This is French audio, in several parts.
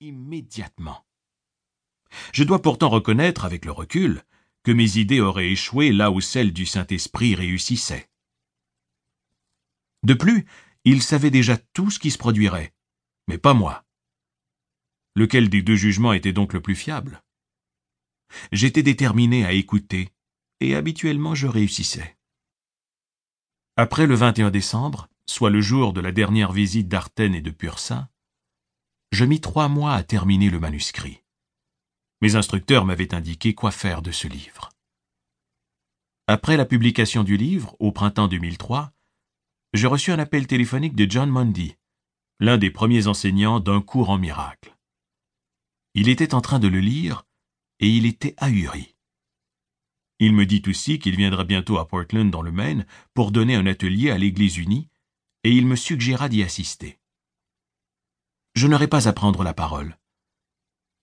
immédiatement. Je dois pourtant reconnaître, avec le recul, que mes idées auraient échoué là où celles du Saint-Esprit réussissaient. De plus, il savait déjà tout ce qui se produirait, mais pas moi. Lequel des deux jugements était donc le plus fiable? J'étais déterminé à écouter, et habituellement je réussissais. Après le 21 décembre, soit le jour de la dernière visite d'Artène et de Pursin, je mis trois mois à terminer le manuscrit. Mes instructeurs m'avaient indiqué quoi faire de ce livre. Après la publication du livre, au printemps 2003, je reçus un appel téléphonique de John Mundy, l'un des premiers enseignants d'un cours en miracle. Il était en train de le lire et il était ahuri. Il me dit aussi qu'il viendra bientôt à Portland dans le Maine pour donner un atelier à l'Église unie, et il me suggéra d'y assister. Je n'aurais pas à prendre la parole.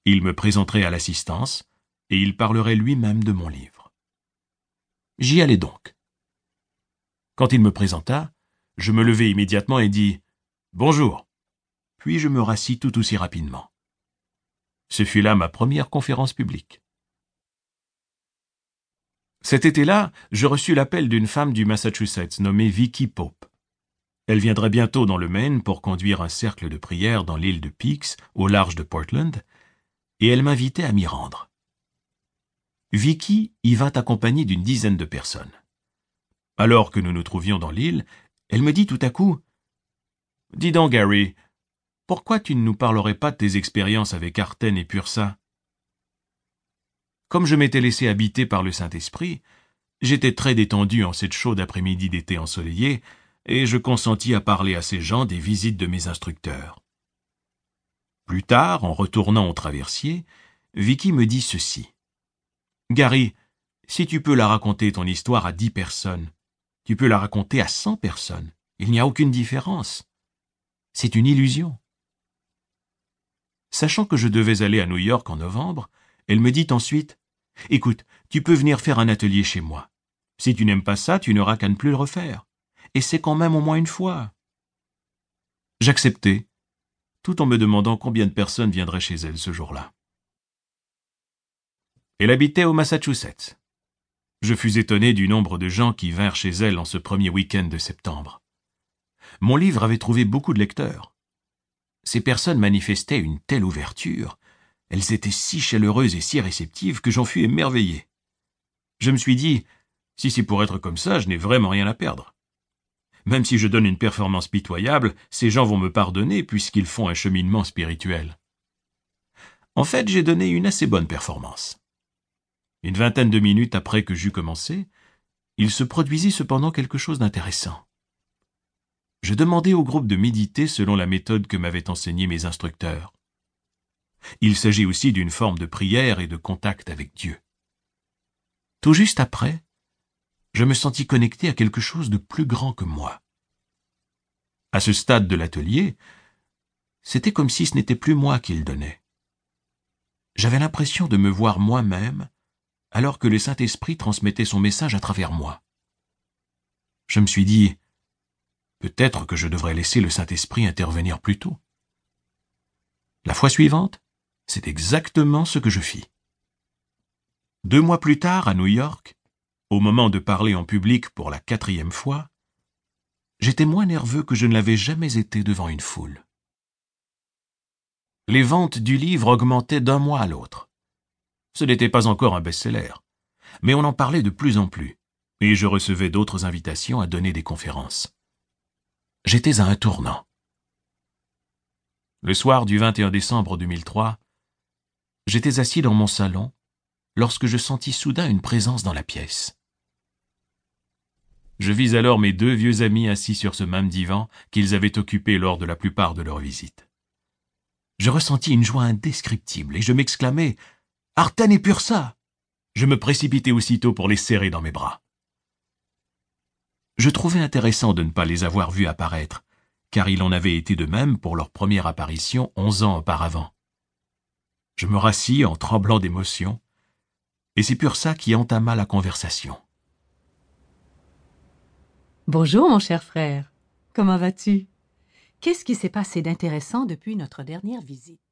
Il me présenterait à l'assistance, et il parlerait lui-même de mon livre. J'y allais donc. Quand il me présenta, je me levai immédiatement et dis Bonjour. Puis je me rassis tout aussi rapidement. Ce fut là ma première conférence publique. Cet été-là, je reçus l'appel d'une femme du Massachusetts nommée Vicky Pope. Elle viendrait bientôt dans le Maine pour conduire un cercle de prière dans l'île de Peaks, au large de Portland, et elle m'invitait à m'y rendre. Vicky y vint accompagnée d'une dizaine de personnes. Alors que nous nous trouvions dans l'île, elle me dit tout à coup Dis donc, Gary, pourquoi tu ne nous parlerais pas de tes expériences avec Arten et Pursa? Comme je m'étais laissé habiter par le Saint-Esprit, j'étais très détendu en cette chaude après-midi d'été ensoleillé, et je consentis à parler à ces gens des visites de mes instructeurs. Plus tard, en retournant au traversier, Vicky me dit ceci. Gary, si tu peux la raconter ton histoire à dix personnes, tu peux la raconter à cent personnes. Il n'y a aucune différence. C'est une illusion. Sachant que je devais aller à New York en novembre, elle me dit ensuite Écoute, tu peux venir faire un atelier chez moi. Si tu n'aimes pas ça, tu n'auras qu'à ne plus le refaire. Et c'est quand même au moins une fois. J'acceptai, tout en me demandant combien de personnes viendraient chez elle ce jour-là. Elle habitait au Massachusetts. Je fus étonné du nombre de gens qui vinrent chez elle en ce premier week-end de septembre. Mon livre avait trouvé beaucoup de lecteurs. Ces personnes manifestaient une telle ouverture elles étaient si chaleureuses et si réceptives que j'en fus émerveillé. Je me suis dit, si c'est pour être comme ça, je n'ai vraiment rien à perdre. Même si je donne une performance pitoyable, ces gens vont me pardonner puisqu'ils font un cheminement spirituel. En fait, j'ai donné une assez bonne performance. Une vingtaine de minutes après que j'eus commencé, il se produisit cependant quelque chose d'intéressant. Je demandai au groupe de méditer selon la méthode que m'avaient enseignée mes instructeurs. Il s'agit aussi d'une forme de prière et de contact avec Dieu. Tout juste après, je me sentis connecté à quelque chose de plus grand que moi. À ce stade de l'atelier, c'était comme si ce n'était plus moi qu'il donnait. J'avais l'impression de me voir moi-même alors que le Saint-Esprit transmettait son message à travers moi. Je me suis dit, peut-être que je devrais laisser le Saint-Esprit intervenir plus tôt. La fois suivante, c'est exactement ce que je fis. Deux mois plus tard, à New York, au moment de parler en public pour la quatrième fois, j'étais moins nerveux que je ne l'avais jamais été devant une foule. Les ventes du livre augmentaient d'un mois à l'autre. Ce n'était pas encore un best-seller, mais on en parlait de plus en plus, et je recevais d'autres invitations à donner des conférences. J'étais à un tournant. Le soir du 21 décembre 2003, J'étais assis dans mon salon lorsque je sentis soudain une présence dans la pièce. Je vis alors mes deux vieux amis assis sur ce même divan qu'ils avaient occupé lors de la plupart de leurs visites. Je ressentis une joie indescriptible et je m'exclamai Arten et Pursa Je me précipitai aussitôt pour les serrer dans mes bras. Je trouvais intéressant de ne pas les avoir vus apparaître, car il en avait été de même pour leur première apparition onze ans auparavant. Je me rassis en tremblant d'émotion, et c'est ça qui entama la conversation. Bonjour, mon cher frère. Comment vas-tu? Qu'est-ce qui s'est passé d'intéressant depuis notre dernière visite?